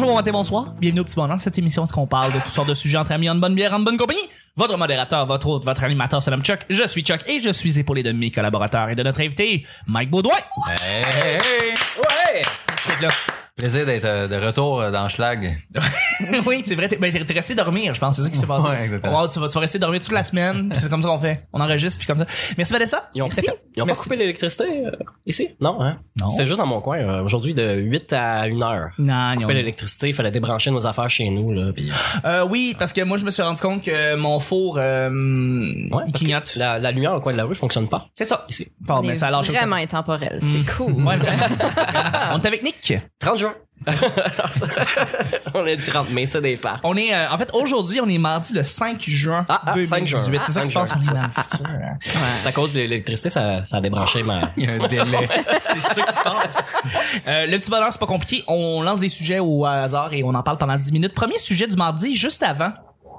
bonjour, bon matin, bonsoir. Bienvenue au Petit Bonheur. Cette émission, est-ce qu'on parle de toutes sortes de sujets entre amis, en bonne bière, en bonne compagnie? Votre modérateur, votre hôte, votre animateur se nomme Chuck. Je suis Chuck et je suis épaulé de mes collaborateurs et de notre invité, Mike Baudouin. Hey. Ouais! C'est là. Plaisir d'être euh, de retour euh, dans Schlag. oui, c'est vrai. T'es, ben, t'es resté dormir, je pense. C'est ça qui s'est passé. Ouais, exactement. Tu, vas, tu vas rester dormir toute la semaine. puis C'est comme ça qu'on fait. On enregistre puis comme ça. Merci Vanessa. Ils ont, Merci. ils ont pas Merci. coupé l'électricité euh, ici? Non, hein? Non. C'était juste dans mon coin. euh, Aujourd'hui, de 8 à 1 heure. Non, Coupé non. l'électricité, il fallait débrancher nos affaires chez nous, là. Puis, euh, Euh, oui, parce que moi, je me suis rendu compte que mon four, euh, il parce que clignote. La, la lumière au coin de la rue fonctionne pas. C'est ça. Ici. Bon, On mais ça vraiment intemporel. C'est cool. Ouais, vraiment. On est avec Nick. 30 juin. on est le 30 mai, c'est des farces. On est, euh, en fait, aujourd'hui, on est mardi le 5 juin Ah, ah, 2018. 5 juin. C'est ça qui se 5 passe juin. dans le futur. hein. C'est à cause de l'électricité, ça, ça a débranché ma... Il y a un délai. C'est ça qui se passe. Euh, le petit bonheur, c'est pas compliqué. On lance des sujets au hasard et on en parle pendant 10 minutes. Premier sujet du mardi, juste avant.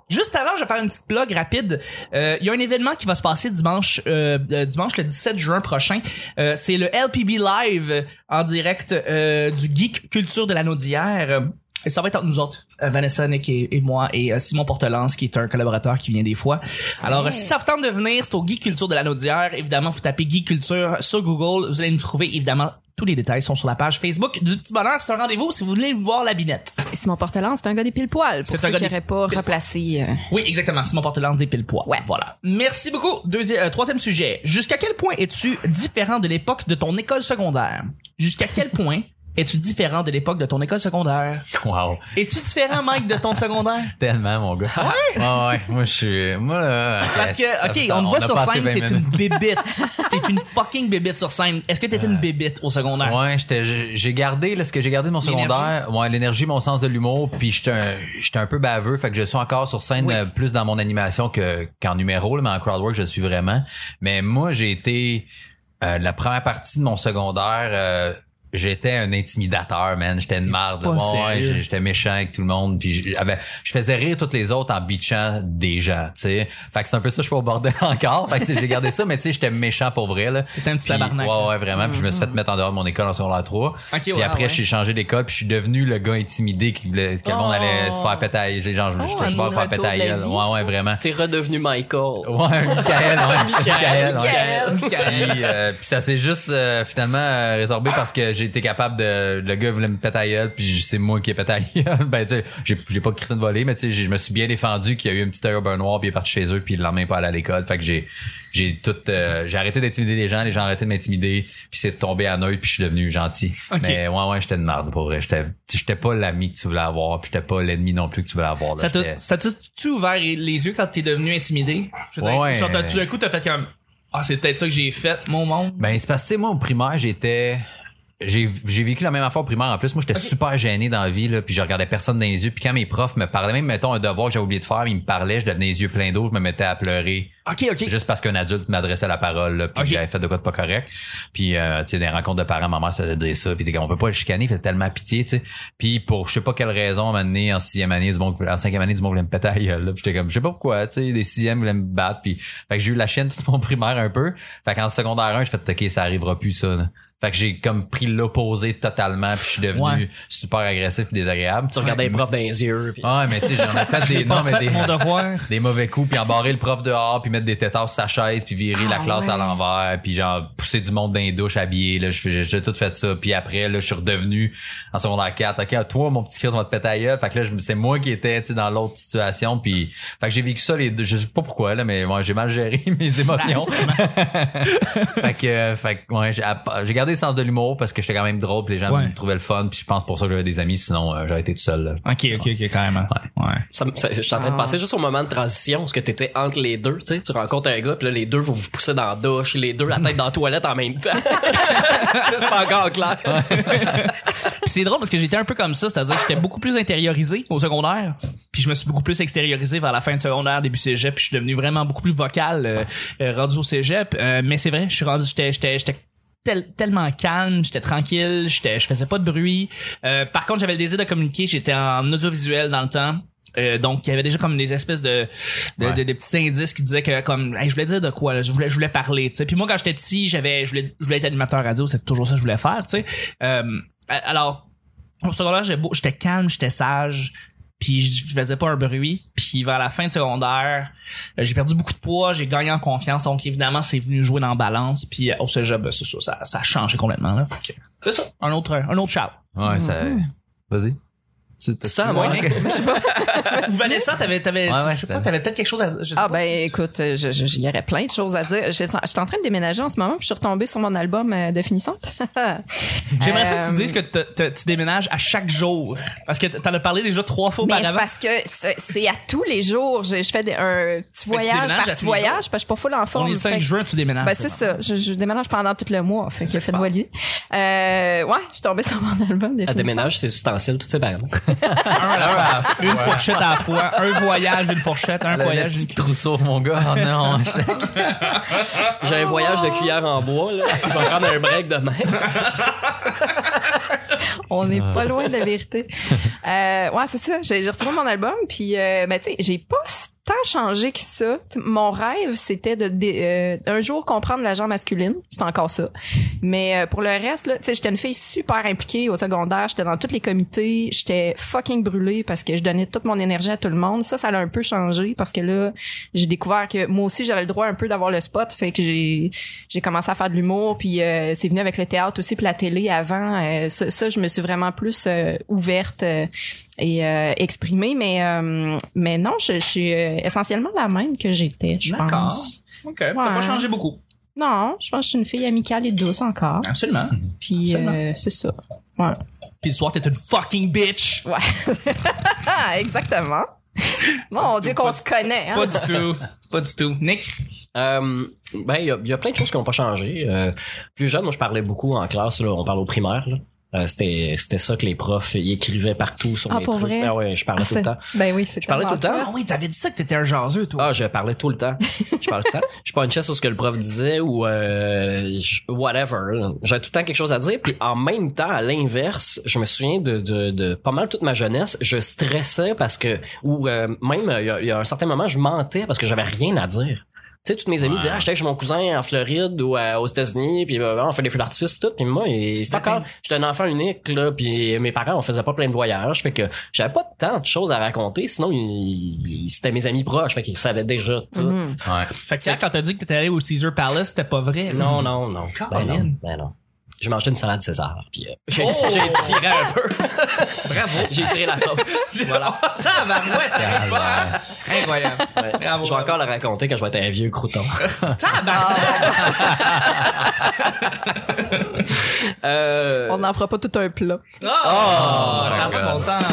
Juste avant, je vais faire une petite plug rapide. Euh, Il y a un événement qui va se passer dimanche, euh, euh, dimanche le 17 juin prochain. Euh, c'est le LPB Live euh, en direct euh, du Geek Culture de l'anneau d'hier. Et ça va être entre nous autres, euh, Vanessa, Nick et, et moi, et euh, Simon Portelance, qui est un collaborateur qui vient des fois. Alors, si ça vous tente de venir, c'est au Geek Culture de l'anneau d'hier. Évidemment, vous tapez Geek Culture sur Google, vous allez nous trouver. Évidemment, tous les détails sont sur la page Facebook du Petit Bonheur. C'est un rendez-vous si vous voulez voir la binette. Simon Portelan, c'est un gars des pile poils C'est pour un ceux gars qui n'auraient pas replacé. euh, Oui, exactement. Simon Portelance des pile poids. Ouais. Voilà. Merci beaucoup. Deuxième, euh, troisième sujet. Jusqu'à quel point es-tu différent de l'époque de ton école secondaire? Jusqu'à quel point es-tu différent de l'époque de ton école secondaire? Wow. Es-tu différent, Mike, de ton secondaire? Tellement, mon gars. Ouais? Ouais, ouais. Moi, je suis, moi, là, Parce que, ok, ça- on te voit sur scène, 20 t'es une bébite. t'es une fucking bébite sur scène. Est-ce que t'étais une bébite au secondaire? Ouais, j'étais, j'ai- gardé, là, ce que j'ai gardé de mon secondaire. Ouais, l'énergie, mon sens de l'humour, puis j'étais un, j'étais un peu baveux, fait que je suis encore sur scène Oui. euh, plus dans mon animation que, qu'en numéro, là, mais en crowdwork, je suis vraiment. Mais moi, j'ai été, euh, la première partie de mon secondaire, euh, J'étais un intimidateur, man. J'étais une. Pas Ouais, j'étais méchant avec tout le monde. Puis j'avais, je faisais rire toutes les autres en bitchant des gens, tu sais. Fait que c'est un peu ça, je fais au bordel encore. Fait que j'ai gardé ça, mais tu sais, j'étais méchant pour vrai, là. T'étais un petit Puis, tabarnak, Ouais, ouais, vraiment. Puis je me suis fait mettre en dehors de mon école en secondaire 3. puis ouais, après, ouais. j'ai changé d'école, puis je suis devenu le gars intimidé qui voulait, que le monde allait se faire péter. à- Genre, Oh, j'étais un super faire retour péter à de la gueule. vie, Ouais, ouais, vraiment. T'es redevenu Michael. Ouais, Michael, ouais, Michael, ouais. Michael. Puis, euh, puis ça s'est juste euh, finalement euh, résorbé parce que j'ai été capable de le gars voulait me péter à gueule puis c'est moi qui ai pété à gueule. ben j'ai j'ai pas crissé de voler mais tu sais je me suis bien défendu qu'il y a eu un petit beurre noir puis il est parti chez eux puis le lendemain pas allé à l'école. Fait que j'ai j'ai tout euh, j'ai arrêté d'intimider les gens, les gens ont arrêté de m'intimider puis c'est tombé à neutre puis je suis devenu gentil. Ok. Mais ouais ouais, j'étais une merde pour vrai, j'étais j'étais pas l'ami que tu voulais avoir puis j'étais pas l'ennemi non plus que tu voulais avoir. là. Ça t'a-tu ouvert les yeux quand t'es devenu intimidé? Je Ouais. genre, t'as- tout d'un coup, t'as fait comme, ah, c'est peut-être ça que j'ai fait, mon monde? Ben c'est parce que moi au primaire j'étais j'ai vécu la même affaire au primaire en plus. Moi j'étais super gêné dans la vie là puis je regardais personne dans les yeux. Puis quand mes profs me parlaient même mettons un devoir que j'avais oublié de faire ils me parlaient je devenais les yeux pleins d'eau je me mettais à pleurer. Ok, ok. juste parce qu'un adulte m'adressait la parole là, puis j'avais fait de quoi de pas correct. Puis euh, tu sais des rencontres de parents ma mère ça dire ça puis t'es comme on peut pas le chicaner il fait tellement pitié tu sais. Puis pour je sais pas quelle raison à un moment donné en sixième année du monde en cinquième année du monde voulait me péter à gueule là. Puis j'étais comme je sais pas pourquoi tu sais des sixièmes voulaient me battre puis fait que j'ai eu la chienne tout mon primaire un peu. Fait qu'en secondaire 1 je fait ok ça arrivera plus ça là. Fait que j'ai comme pris l'opposé totalement puis je suis devenu Ouais. super agressif et désagréable Tu regardais les profs dans les yeux. puis- ouais mais tu sais j'en ai fait des non mais des des mauvais coups puis embarrer le prof dehors puis mettre des tétards sur sa chaise puis virer la Ah classe à l'envers puis genre pousser du monde dans les douches habillé là j'ai tout fait ça puis après là je suis redevenu en secondaire 4 OK à toi mon petit Chris on va te péter à gueule. fait que là c'est moi qui étais tu sais dans l'autre situation puis fait que j'ai vécu ça les deux je sais pas pourquoi là mais j'ai mal géré mes émotions fait que euh, fait que ouais j'ai j'ai gardé le sens de l'humour parce que j'étais quand même drôle puis les gens Ouais. me trouvaient le fun puis je pense pour ça que j'avais des amis sinon euh, j'aurais été tout seul là. Ok, ok, ok, carrément. Ouais. Ça, me- ça- je suis en train de Ah. penser juste au moment de transition, parce que t'étais entre les deux, tu sais, tu rencontres un gars, puis là, les deux, vous vous poussez dans la douche, les deux, la tête dans la toilette en même temps. c'est pas encore clair. Puis c'est drôle parce que j'étais un peu comme ça, c'est-à-dire que j'étais beaucoup plus intériorisé au secondaire, puis je me suis beaucoup plus extériorisé vers la fin de secondaire, début cégep, puis je suis devenu vraiment beaucoup plus vocal euh, euh, rendu au cégep. Euh, mais c'est vrai, je suis rendu, j'étais, j'étais, j'étais tel- tellement calme, j'étais tranquille, j'étais, je faisais pas de bruit. Euh, par contre, j'avais le désir de communiquer, j'étais en audiovisuel dans le temps. Euh, donc il y avait déjà comme des espèces de, de, Ouais. de- des petits indices qui disaient que comme hey, je voulais dire de quoi là, je voulais je voulais parler tu sais puis moi quand j'étais petit j'avais je voulais je voulais être animateur radio c'est toujours ça que je voulais faire tu sais euh, alors Au secondaire, j'étais calme, j'étais sage, puis je faisais pas un bruit. Puis vers la fin de secondaire, euh, j'ai perdu beaucoup de poids, j'ai gagné en confiance, donc évidemment, c'est venu jouer dans la balance. Puis euh, au cégep, ben, c'est ça, ça, ça a changé complètement. Là, Fait que c'est ça, un autre, un autre shout. Ouais, ça. Vas-y. Tu t'as- Ça, moi, Ouais. Ou Vanessa, t'avais, t'avais, Ouais, ouais, je sais pas, t'avais peut-être quelque chose à je sais Ah pas. ben écoute, euh, je- je- il y aurait plein de choses à dire. J'étais j'étais en train de déménager en ce moment, puis je suis retombée sur mon album euh, de finissante. J'aimerais ça que tu Euh, dises que te- te- tu déménages à chaque jour. Parce que t'en as parlé déjà trois fois auparavant. parce que c'est c'est à tous les jours. Je, je fais des- un petit voyage par petit voyage parce que je suis pas full en forme. On est le 5 Fait que- juin, tu déménages. Ben c'est ça. Je, je déménage pendant tout le mois. Fait que C'est fait voilier. Euh, ouais, je suis tombée sur mon album. de À finissante. déménage, c'est ustensiles, tout séparé. Une fourchette à la fois, un voyage d'une fourchette, un Le voyage d'une trousseau, mon gars. Oh non. J'ai un voyage de cuillère en bois, là. Je vais prendre un break demain. On n'est pas loin de la vérité. Euh, ouais, c'est ça. J'ai j'ai retrouvé mon album, puis euh, ben, tu sais, j'ai pas tant changé que ça. Mon rêve, c'était de, euh, un jour comprendre la genre masculine. C'est encore ça. Mais euh, pour le reste, là, j'étais une fille super impliquée au secondaire. J'étais dans tous les comités. J'étais fucking brûlée parce que je donnais toute mon énergie à tout le monde. Ça, ça a un peu changé parce que là, j'ai découvert que moi aussi, j'avais le droit un peu d'avoir le spot. Fait que j'ai j'ai commencé à faire de l'humour, puis euh, c'est venu avec le théâtre aussi, puis la télé avant. Euh, ça, ça, je me suis vraiment plus euh, ouverte euh, et exprimée, mais mais non, je, suis essentiellement la même que j'étais, je D'accord. pense. Ok, t'as pas changé beaucoup. Non, je pense que je suis une fille amicale et douce encore. Absolument. Puis Absolument. euh, c'est ça. Ouais. Puis le soir, t'es une fucking bitch. Ouais. exactement. Mon Dieu qu'on se connaît. Hein? Pas du tout. Pas du tout. Nick? Euh, ben, il y a, il y a plein de choses qui n'ont pas changé. Euh, plus jeune, moi, je parlais beaucoup en classe. Là, on parle au primaire. Là. Euh, c'était c'était ça que les profs ils écrivaient partout sur Ah, les pour trucs. vrai? Ben ouais, je parlais Ah, tout le temps. Ben oui, c'est Je parlais tout le temps. Ah oui, t'avais dit ça que t'étais un jaseux, toi. Ah, je parlais tout le temps. Je parlais tout le temps. Je punchais sur ce que le prof disait ou euh, whatever. J'avais tout le temps quelque chose à dire. Puis en même temps, à l'inverse, je me souviens de, de, de pas mal toute ma jeunesse, je stressais parce que ou euh, même il y, a, il y a un certain moment, je mentais parce que j'avais rien à dire. Tu sais, toutes mes amis Ouais. disaient, ah, j'étais chez mon cousin en Floride ou euh, aux États-Unis, puis euh, on fait des feux d'artifice pis tout, puis moi, et fuck j'étais un enfant unique, là, puis mes parents, on faisait pas plein de voyages, fait que j'avais pas tant de choses à raconter, sinon, ils- ils- c'était mes amis proches, fait qu'ils savaient déjà tout. Mhm. Ouais. Fait que quand t'as dit que t'étais allé au Caesar Palace, c'était pas vrai? Non, non, non. Ben non, ben non. Je mangeais une salade César, puis euh, j'ai Oh! j'ai tiré un peu. Bravo. j'ai tiré la sauce. voilà. Tabarouette. Incroyable. Ouais. Bravo. Je vais encore la raconter quand je vais être un vieux crouton. Tabarouette. Euh, On n'en fera pas tout un plat. Oh, ça my a pas de God. bon sens.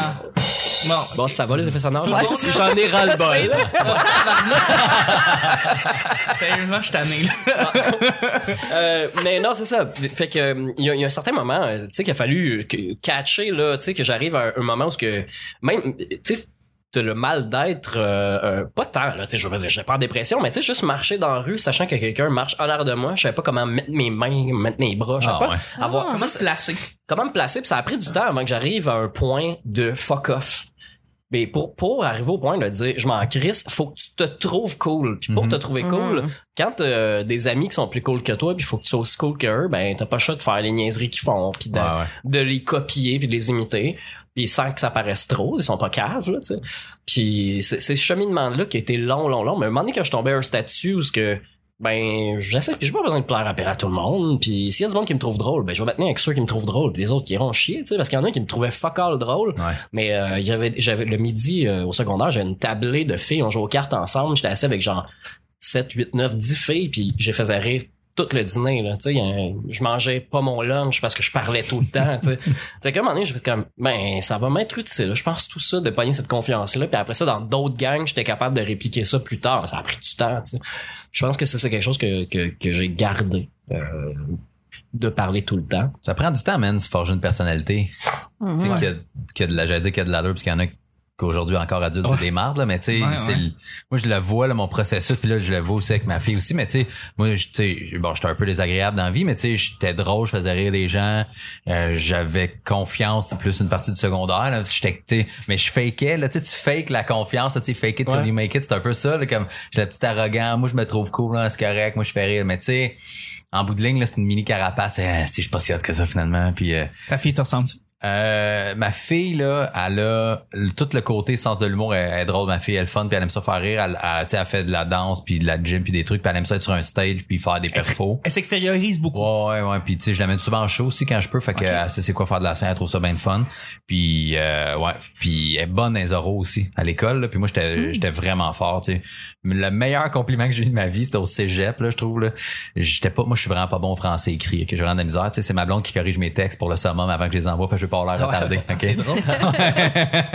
Bon. Bon, ça va les effets sonores. Ouais, J'en- c'est ça. J'en ai ras le bol. Sérieusement, je suis tanné, là. Euh, mais non, c'est ça. Fait que euh, il y, a- il y a un certain moment, euh, tu sais, qu'il a fallu que- catcher là, tu sais, que j'arrive à un, un moment où ce que même, tu sais. T'as le mal d'être euh, euh, pas tant là tu sais je veux dire j'étais pas en dépression mais tu sais juste marcher dans la rue sachant que quelqu'un marche en arrière de moi je savais pas comment mettre mes mains mettre mes bras je savais Ah, pas ouais. avoir Comment se placer? comment me placer puis ça a pris du temps avant que j'arrive à un point de fuck off mais pour pour arriver au point de dire je m'en crisse faut que tu te trouves cool puis pour Mhm. te trouver cool Mhm. quand t'as des amis qui sont plus cool que toi puis faut que tu sois aussi cool qu'eux ben t'as pas le choix de faire les niaiseries qu'ils font puis de, Ouais, ouais. de les copier puis de les imiter puis sans que ça paraisse trop ils sont pas caves là tu sais puis c'est c'est ce cheminement là qui a été long long long mais à un moment donné quand je tombais à un statut où ce que ben j'essaie puis j'ai pas besoin de plaire à, à tout le monde puis s'il y a du monde qui me trouve drôle ben je vais me tenir avec ceux qui me trouvent drôle puis les autres qui iront chier tu sais parce qu'il y en a qui me trouvaient fuck all drôle Ouais. mais euh, avait j'avais le midi euh, au secondaire j'avais une tablée de filles on jouait aux cartes ensemble j'étais assis avec genre 7 8 9 10 filles puis les faisais rire tout le dîner là tu sais euh, je mangeais pas mon lunch parce que je parlais tout le temps tu sais. Fait qu'à un moment donné je fais comme ben ça va m'être utile je pense tout ça de pogner cette confiance là puis après ça dans d'autres gangs j'étais capable de répliquer ça plus tard ça a pris du temps tu sais. Je pense que c'est ça quelque chose que que, que j'ai gardé euh, de parler tout le temps. Ça prend du temps, man, se forger une personnalité. Tu sais, qu'il y a- qu'il y a de la, j'allais dire qu'il y a de l'allure, parce qu'il y en a qu'aujourd'hui encore adultes, Ouais. c'est des mardes, là, mais tu sais, Ouais, ouais. moi, je le vois, là, mon processus, puis là, je le vois aussi avec ma fille aussi, mais tu sais, moi, tu sais, bon, j'étais un peu désagréable dans la vie, mais tu sais, j'étais drôle, je faisais rire les gens, euh, j'avais confiance, plus une partie du secondaire, là, j'étais, tu mais je fakeais, là, tu sais, tu fakes la confiance, tu sais, fake it till you make it, c'est un peu ça, là, comme, j'ai la petite arrogant, moi, je me trouve cool, là, c'est correct, moi, je fais rire, mais tu sais, en bout de ligne, là, c'est une mini carapace, euh, si je suis pas si hot que ça, finalement, puis euh, Ta fille te ressemble-tu? Euh, ma fille là, elle a le- tout le côté sens de l'humour elle, elle est drôle ma fille elle est fun puis elle aime ça faire rire elle, elle, tu sais, elle fait de la danse puis de la gym puis des trucs puis elle aime ça être sur un stage puis faire des perfos Elle s'extériorise beaucoup. Ouais, ouais, ouais. Puis, tu sais, je l'amène souvent en show aussi quand je peux. Fait que, sait c'est quoi faire de la scène. Elle trouve ça bien de fun. Puis, euh, ouais. Puis, elle est bonne dans les oraux aussi, à l'école. Puis moi, j'étais, j'étais vraiment fort, tu sais. Le meilleur compliment que j'ai eu de ma vie, c'était au cégep, là, je trouve, là. J'étais pas, moi, je suis vraiment pas bon au français écrit, que j'ai vraiment de la misère. Tu sais, c'est ma blonde qui corrige mes textes pour le summum avant que je les envoie parce que pas l'air retardé. OK? C'est drôle.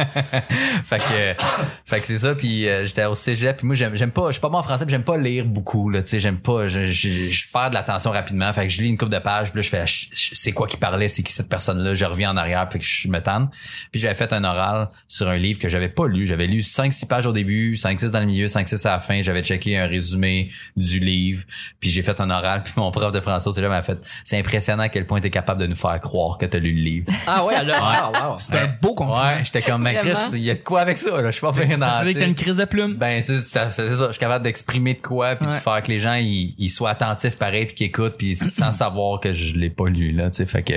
fait que fait que c'est ça puis euh, j'étais au cégep puis moi j'aime j'aime pas je suis pas bon en français j'aime pas lire beaucoup là tu sais j'aime pas je, je, je perds de l'attention rapidement fait que je lis une couple de pages puis là je fais c'est quoi qui parlait c'est qui cette personne là je reviens en arrière fait que je me tanne puis j'avais fait un oral sur un livre que j'avais pas lu j'avais lu 5 6 pages au début 5 6 dans le milieu 5 6 à la fin j'avais checké un résumé du livre puis j'ai fait un oral puis mon prof de français au cégep m'a fait c'est impressionnant à quel point t'es capable de nous faire croire que t'as lu le livre Ah ouais, alors, ah, wow. C'est un beau compliment. Ouais, j'étais comme, mais Chris, il y a de quoi avec ça, là? Je suis pas bien dans, Tu que t'as une crise de plume? ben, c'est ça, c'est ça. Je suis capable d'exprimer de quoi, puis Ouais. de faire que les gens, ils, ils soient attentifs pareil, puis qu'ils écoutent, puis sans savoir que je l'ai pas lu, là, tu sais, fait que,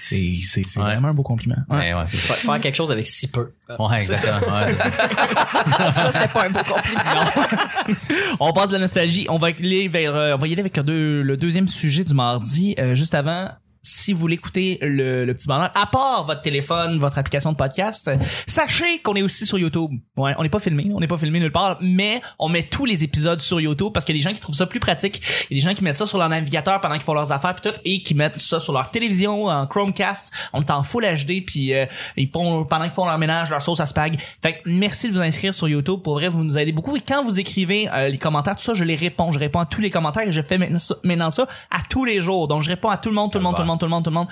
C'est, c'est, c'est Ouais. vraiment un beau compliment. Ouais. ouais, ouais, c'est Faire quelque chose avec si peu. Ouais, exactement. Ouais, c'est ça. Ça, c'était pas un beau compliment. On passe de la nostalgie. On va aller vers, euh, on va y aller avec le, deux- le deuxième sujet du mardi. Euh, juste avant, si vous l'écoutez le, le petit bonheur, à part votre téléphone, votre application de podcast, sachez qu'on est aussi sur YouTube. Ouais, on n'est pas filmé, on n'est pas filmé nulle part, mais on met tous les épisodes sur YouTube parce qu'il y a des gens qui trouvent ça plus pratique. Il y a des gens qui mettent ça sur leur navigateur pendant qu'ils font leurs affaires puis tout, et qui mettent ça sur leur télévision en Chromecast. On est en Full HD puis euh, ils font pendant qu'ils font leur ménage, leur sauce à spag. Fait que merci de vous inscrire sur YouTube. Pour vrai, vous nous aidez beaucoup. Et quand vous écrivez euh, les commentaires, tout ça, je les réponds. Je réponds à tous les commentaires et je fais maintenant ça, à tous les jours. Donc je réponds à tout le monde, tout le monde, tout le monde, tout le monde.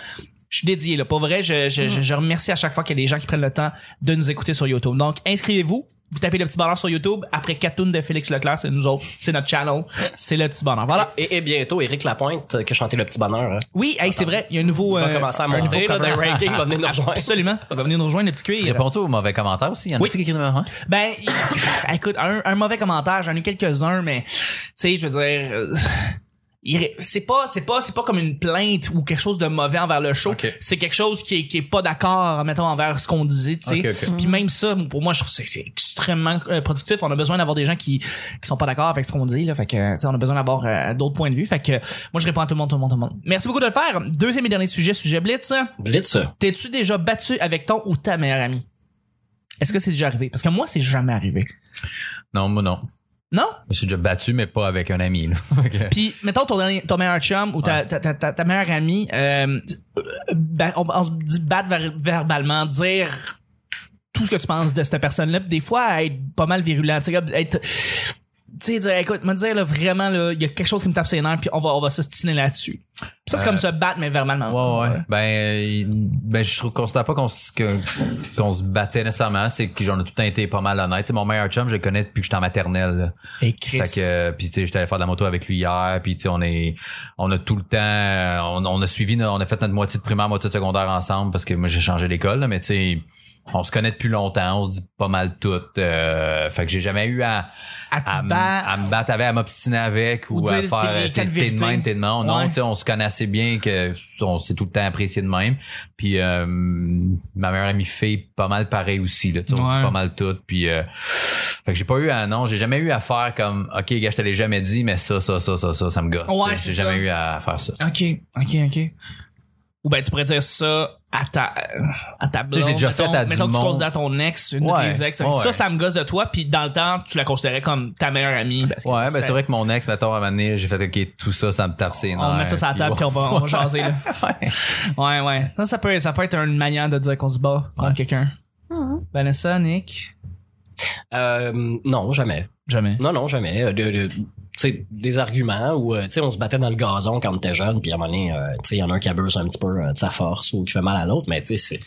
Je suis dédié là. Pour vrai, je, je, je, je remercie à chaque fois qu'il y a des gens qui prennent le temps de nous écouter sur YouTube. Donc inscrivez-vous. Vous tapez le petit bonheur sur YouTube. Après Catoon de Félix Leclerc, c'est nous autres. C'est notre channel. C'est le petit bonheur. Voilà. Et, et bientôt, Éric Lapointe, euh, qui a chanté Le Petit Bonheur. hein. Oui, hey, c'est vrai. Il y a un nouveau. Il va euh, commencer à un monter, nouveau là, cover. dans le ranking, il va venir nous rejoindre. Absolument. Il va venir nous rejoindre le petit cuir. Réponds-tu aux mauvais commentaires aussi? Y en Oui. a-tu qui écrivent hein? Ben, il- écoute, un, un mauvais commentaire, j'en ai eu quelques-uns, mais tu sais, je veux dire, euh, il c'est pas, c'est pas, c'est pas comme une plainte ou quelque chose de mauvais envers le show. C'est quelque chose qui est, qui est pas d'accord, mettons, envers ce qu'on disait, tu sais. Puis même ça, pour moi, je trouve que c'est- extrêmement euh, productif. On a besoin d'avoir des gens qui, qui sont pas d'accord avec ce qu'on dit, là. Fait que, tu sais, on a besoin d'avoir euh, d'autres points de vue. Fait que, moi, je réponds à tout le monde, tout le monde, tout le monde. Merci beaucoup de le faire. Deuxième et dernier sujet, sujet Blitz. Blitz. T'es-tu déjà battu avec ton ou ta meilleure amie? Est-ce que c'est déjà arrivé? Parce que moi, c'est jamais arrivé. Non, moi non. Non? Je me suis déjà battu, mais pas avec un ami, là. Puis, mettons ton, dernier- ton meilleur chum ou ta, ta, ta, ta, ta meilleure amie, euh, ba- on, on se dit battre ver- verbalement, dire tout ce que tu penses de cette personne-là, des fois être pas mal virulent, tu sais, comme être tu sais dire écoute me dire là vraiment là il y a quelque chose qui me tape ses nerfs puis on va on va s'ostiner là-dessus ça c'est Euh, comme se battre mais verbalement Ouais, ouais. Ben, euh, ben, je trouve, considère pas qu'on se, qu'on se battait nécessairement. C'est que j'en ai tout le temps été pas mal honnête. Tu sais, mon meilleur chum, je le connais depuis que j'étais en maternelle. là. et Chris Fait que puis tu sais j'étais allé faire de la moto avec lui hier puis tu sais on est on a tout le temps euh, on, on a suivi on a fait notre moitié de primaire moitié de secondaire ensemble parce que moi j'ai changé d'école mais tu sais on se connaît depuis longtemps, on se dit pas mal tout. Euh, fait que j'ai jamais eu à, À me battre avec, à m'obstiner avec ou, Ou à faire t'es- euh, t'es de même, t'es de non. Non, Ouais. tu sais, on se connaît assez bien que on s'est tout le temps apprécié de même. Puis euh, ma meilleure amie fille, pas mal pareil aussi. Là, tu sais, on Ouais. dit pas mal tout. Puis euh, fait que j'ai pas eu à non, j'ai jamais eu à faire comme OK, gars, je te l'ai jamais dit, mais ça, ça, ça, ça, ça, ça me gosse. Ouais, j'ai jamais eu à faire ça. ok ok ok ou ben tu pourrais dire ça à ta à ta blonde Tu sais, je l'ai déjà fait mettons, à du mettons que tu considères ton ex une Ouais, de tes ex ouais, ça ça me gosse de toi puis dans le temps tu la considérais comme ta meilleure amie parce que Ouais, ben c'est vrai que mon ex, mettons, à un moment donné, j'ai fait OK, tout ça, ça me tape ses nerfs. on va mettre ça sur la table puis on va, on va jaser là. ouais. Ouais, ouais. Ça, ça peut, ça peut être une manière de dire qu'on se bat contre Ouais. quelqu'un. Vanessa, Nick? Euh, non, jamais. Jamais. Non, non, jamais. Euh, De, de- tu sais, des arguments où euh, tu sais, on se battait dans le gazon quand on était jeune, puis à un moment donné, euh, tu sais, il y en a un qui abuse un petit peu euh, de sa force ou qui fait mal à l'autre, mais tu sais, c'est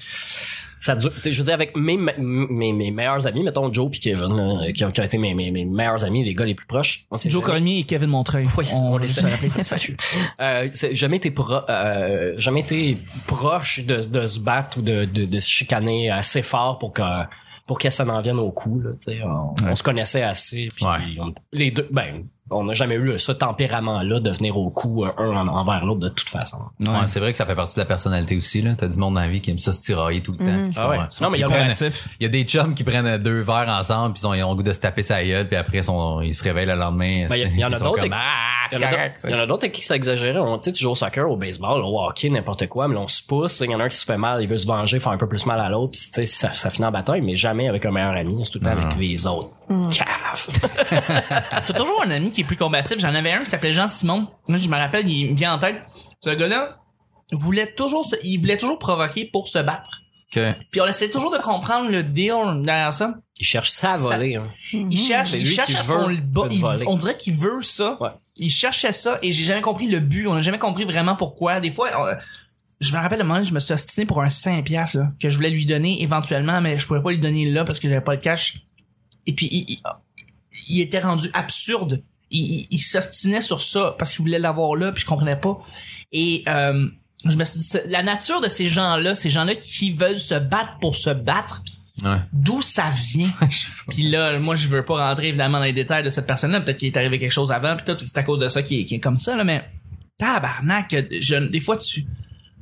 ça dure, tu sais, je veux dire avec mes, mes, mes meilleurs amis, mettons Joe puis Kevin, là, qui, ont, qui ont été mes, mes, mes meilleurs amis, les gars les plus proches. On Joe jamais- Cormier et Kevin Montreuil. Oui, on, on les se rappeler. Salut. Euh, c'est jamais été pro, euh, jamais été proche de, de se battre ou de, de, de se chicaner assez fort pour que pour que ça n'en vienne au coup là, tu sais, on, on se connaissait assez puis Ouais. on- les deux ben on n'a jamais eu ce tempérament-là de venir au coup euh, un en- envers l'autre de toute façon. Ouais, c'est vrai que ça fait partie de la personnalité aussi, là. T'as du monde dans la vie qui aime ça se tirailler tout le temps. qui Ah sont, ouais. Non, mais il y a. Il y a des chums qui prennent deux verres ensemble puis ils ont, ils ont le goût de se taper sa gueule puis après ils, sont- ils se réveillent le lendemain. Ben, il y a- il y en a d'autres Ah, c'est correct. il y en a d'autres avec qui ça exagérait. On, tu sais, tu joues au soccer, au baseball, au hockey, n'importe quoi, mais là, on se pousse. Il y en a un qui se fait mal, il veut se venger, faire un peu plus mal à l'autre. Puis, tu sais, ça, ça finit en bataille, mais jamais avec un meilleur ami. C'est tout le temps avec les autres. Caf. T'as toujours un ami qui est plus combatif. J'en avais un qui s'appelait Jean Simon. Moi, je me rappelle, il me vient en tête. Ce gars-là voulait toujours, se- il voulait toujours provoquer pour se battre. Puis on essaie toujours de comprendre le deal derrière ça. Il cherche ça à voler. Hein. Il cherche, il cherche à ce qu'on le bat. on dirait qu'il veut ça. Ouais. Il cherchait ça et j'ai jamais compris le but. On n'a jamais compris vraiment pourquoi. Des fois, on- je me rappelle le moment où je me suis ostiné pour un 5 piastres, là, que je voulais lui donner éventuellement, mais je pouvais pas lui donner là parce que j'avais pas le cash. Et puis, il, il, il était rendu absurde. Il, il, s'ostinait sur ça parce qu'il voulait l'avoir là puis je comprenais pas. Et, euh, je me suis dit, la nature de ces gens-là, ces gens-là qui veulent se battre pour se battre, Ouais. d'où ça vient? puis là, moi, je veux pas rentrer évidemment dans les détails de cette personne-là. Peut-être qu'il est arrivé quelque chose avant, puis tout, c'est à cause de ça qu'il est, qu'il est comme ça, là, mais tabarnak, je, des fois, tu...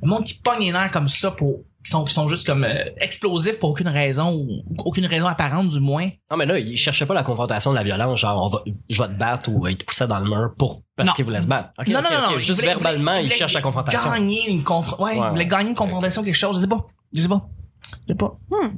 Le monde qui pogne les nerfs comme ça pour... qui sont, qui sont juste comme euh, explosifs pour aucune raison, ou aucune raison apparente du moins. Non, mais là, il cherchait pas la confrontation de la violence, genre, on va, je vais te battre ou il te poussait dans le mur pour, parce qu'il voulait se battre. Non, non, non, non. Juste voulait- verbalement, voulait- il, voulait cherche la confrontation. Gagner une confrontation. Ouais, Ouais, il voulait ouais. gagner une confrontation, quelque chose. Je sais pas. Je sais pas. Je sais pas.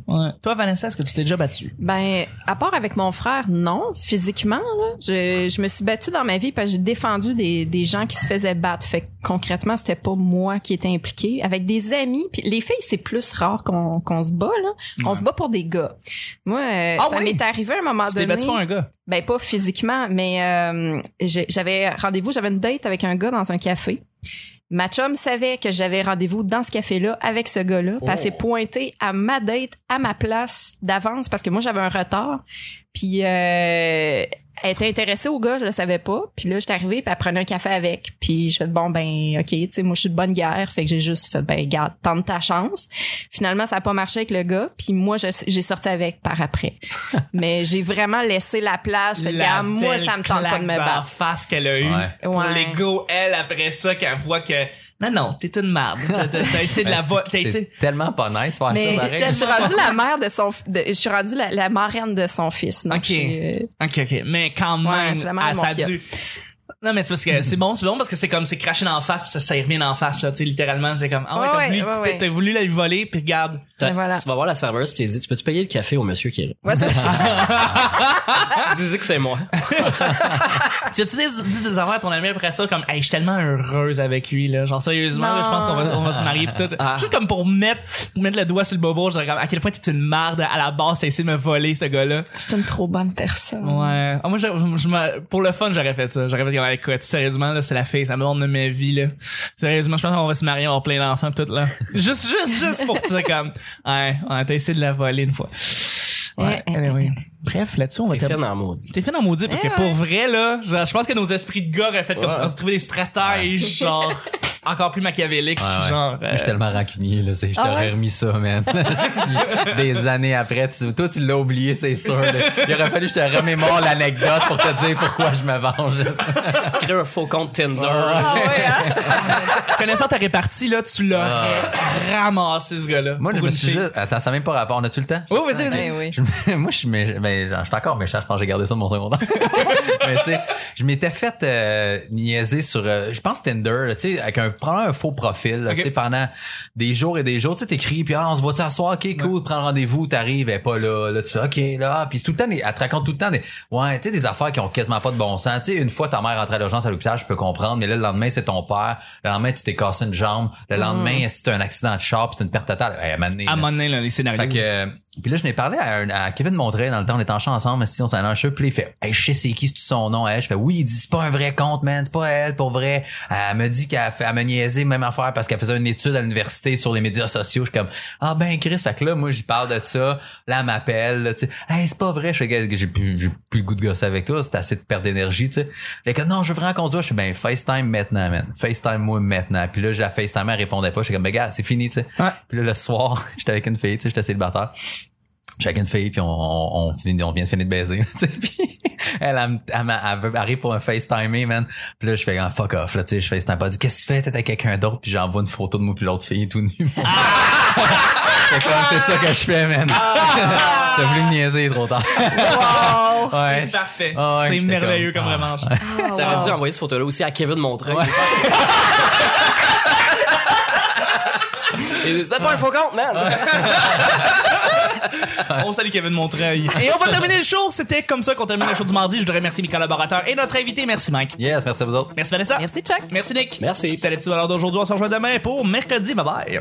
Ouais. Toi, Vanessa, est-ce que tu t'es déjà battu? Ben, à part avec mon frère, non. Physiquement, là, je, je me suis battue dans ma vie parce que j'ai défendu des, des gens qui se faisaient battre. Fait que concrètement, c'était pas moi qui étais impliquée. Avec des amis, puis les filles, c'est plus rare qu'on qu'on se bat, là. On Ouais. se bat pour des gars. Moi, euh, Ah ça oui? m'est arrivé à un moment Tu t'es donné. battu pour un gars? Ben pas physiquement, mais euh, j'avais rendez-vous, j'avais une date avec un gars dans un café. Ma chum savait que j'avais rendez-vous dans ce café-là avec ce gars-là. Puis elle s'est pointée à ma date, à ma place d'avance parce que moi j'avais un retard. Puis euh, elle était intéressée au gars, je le savais pas. Puis là j'étais arrivée, puis elle prenait un café avec. Puis je fais bon ben ok, tu sais moi je suis de bonne guerre, fait que j'ai juste fait ben garde, tente ta chance. Finalement ça a pas marché avec le gars, puis moi je- j'ai sorti avec par après. Mais j'ai vraiment laissé la place. Je fais La moi ça me tente pas de me battre. face qu'elle a eu. Ouais. Pour Ouais. l'ego, elle, après ça, qu'elle voit que, non, non, t'es une merde. T'as, t'as- t'as essayé de la vo- t'as été, tellement pas nice faire Mais ça pareil. je suis rendue la mère de son, de- je suis rendue la, la marraine de son fils. Donc Ok. j'ai- ok, ok. Mais quand Ouais, même, mon ça dû- Non, mais c'est parce que c'est bon, c'est bon parce que c'est comme, c'est craché dans la face puis ça, ça y revient en face, là, tu sais, littéralement, c'est comme, ah ouais, Ouais, t'as ouais, voulu, ouais, couper- ouais. t'as voulu la lui voler puis regarde. T'as- voilà. Tu vas voir la serveuse puis tu dis, tu peux-tu payer le café au monsieur qui est là? Ouais, c'est- Dis-y que c'est moi. Tu as-tu des- dit des affaires à ton ami après ça comme, hey, je suis tellement heureuse avec lui, là. Genre, sérieusement, là, je pense qu'on va, on va se marier pis tout. Ah. Juste comme pour mettre, mettre le doigt sur le bobo, genre, comme, à quel point t'es une merde à la base, t'as essayé de me voler, ce gars-là. je suis une trop bonne personne. Ouais. Ah, moi, je, je me- pour le fun, j'aurais fait ça. J'aurais fait, comme, écoute, sérieusement, là, c'est la fille, ça me donne de ma vie, là. Sérieusement, je pense qu'on va se marier, avoir plein d'enfants, pis tout, là. juste, juste, juste pour ça, comme, ouais, ouais, t'as essayé de la voler une fois. Ouais, Eh, eh, anyway. Bref, là-dessus, on va T'es fait dans maudit. T'es fait dans maudit parce Eh que pour vrai là, genre, je pense que nos esprits de gars auraient fait comme Ouais. ont trouvé des stratèges genre encore plus Ouais, ouais. genre Moi, je suis euh, tellement rancunier, là. c'est- Je Ah t'aurais ouais? remis ça, man. Des années après. Tu, toi, tu l'as oublié, c'est sûr. là. Il aurait fallu que je te remémore l'anecdote pour te dire pourquoi je me venge. Crée un faux compte Tinder. Ah ouais, hein? connaissant ta répartie là, tu l'aurais ramassé ce gars-là. Moi, je me suis juste... Attends, ça n'a même pas rapport. On a-tu le temps? Oh, vas-y, vas-y. Eh oui. Je moi, je suis, mé- ben, genre, je suis encore méchant. Je pense que j'ai gardé ça de mon secondaire. mais tu sais, je m'étais fait euh, niaiser sur, euh, je pense Tinder, là, tu sais, avec un, prendre un faux profil, là, tu sais, pendant des jours et des jours, tu sais, t'écris, puis ah, on se voit-tu à soir, ok, cool, prends rendez-vous, t'arrives, elle est pas là, là, tu fais, ok, là, puis c'est tout le temps, elle te raconte tout le temps des, ouais, tu sais, des affaires qui ont quasiment pas de bon sens. Tu sais, une fois ta mère rentre à l'urgence à l'hôpital, je peux comprendre, mais là, le lendemain, c'est ton père, le lendemain, tu t'es cassé une jambe, le lendemain, c'est un accident de char, puis c'est une perte totale. Hey, à un moment donné, là, les scénarios. fait que, euh, puis là, je n'ai parlé à, un- à Kevin Montreuil dans le temps, on était en chant ensemble, mais si on s'en allait cheveux, puis il fait, hey, je sais c'est qui, c'est son nom, elle. Je fais, oui, il dit, c'est pas un vrai compte, man, c'est pas elle, pour vrai. Elle me dit qu'elle fait, elle m'a niaisé, même affaire, parce qu'elle faisait une étude à l'université sur les médias sociaux. Je suis comme, ah ben, Chris, fait que là, moi, j'y parle de ça. Là, elle m'appelle, là, tu sais, hey, c'est pas vrai. Je fais, Gars, j'ai plus, j'ai plus le goût de gosser avec toi, c'est assez de perdre d'énergie, tu sais. Que, non, je veux vraiment qu'on se voit. Je fais, ben, FaceTime maintenant, man. FaceTime moi maintenant. Puis là, je la FaceTime, elle répondait pas. Je suis comme, ben, gars, c'est fini, tu sais. Ouais. Puis là, le soir, j'étais avec une fille, tu sais, j'étais célibataire. Check une fille, puis on, on, on, finit- on vient de finir de baiser. puis elle, elle, elle, elle arrive pour un FaceTimer, man. Puis là, je fais un fuck off, là, tu sais, je FaceTime pas. Dit, qu'est-ce que tu fais? T'es avec quelqu'un d'autre? Puis j'envoie une photo de moi puis l'autre fille tout nu. c'est comme, c'est ça que je fais, man. T'as voulu me niaiser trop tard. Wow. Ouais. C'est parfait. Ah ouais, c'est merveilleux comme- comme, ah. revanche. T'aurais wow. dû envoyer cette photo-là aussi à Kevin Montreuil. Et C'était pas un faux compte, man! On salue Kevin Montreuil. Et on va terminer le show. C'était comme ça qu'on termine le show du mardi. Je voudrais remercier mes collaborateurs et notre invité. Merci Mike. Yes, merci à vous autres. Merci Vanessa. Merci, Chuck. Merci Nick. Merci. C'est le petit bonheur d'aujourd'hui. On se rejoint demain pour mercredi. Bye bye.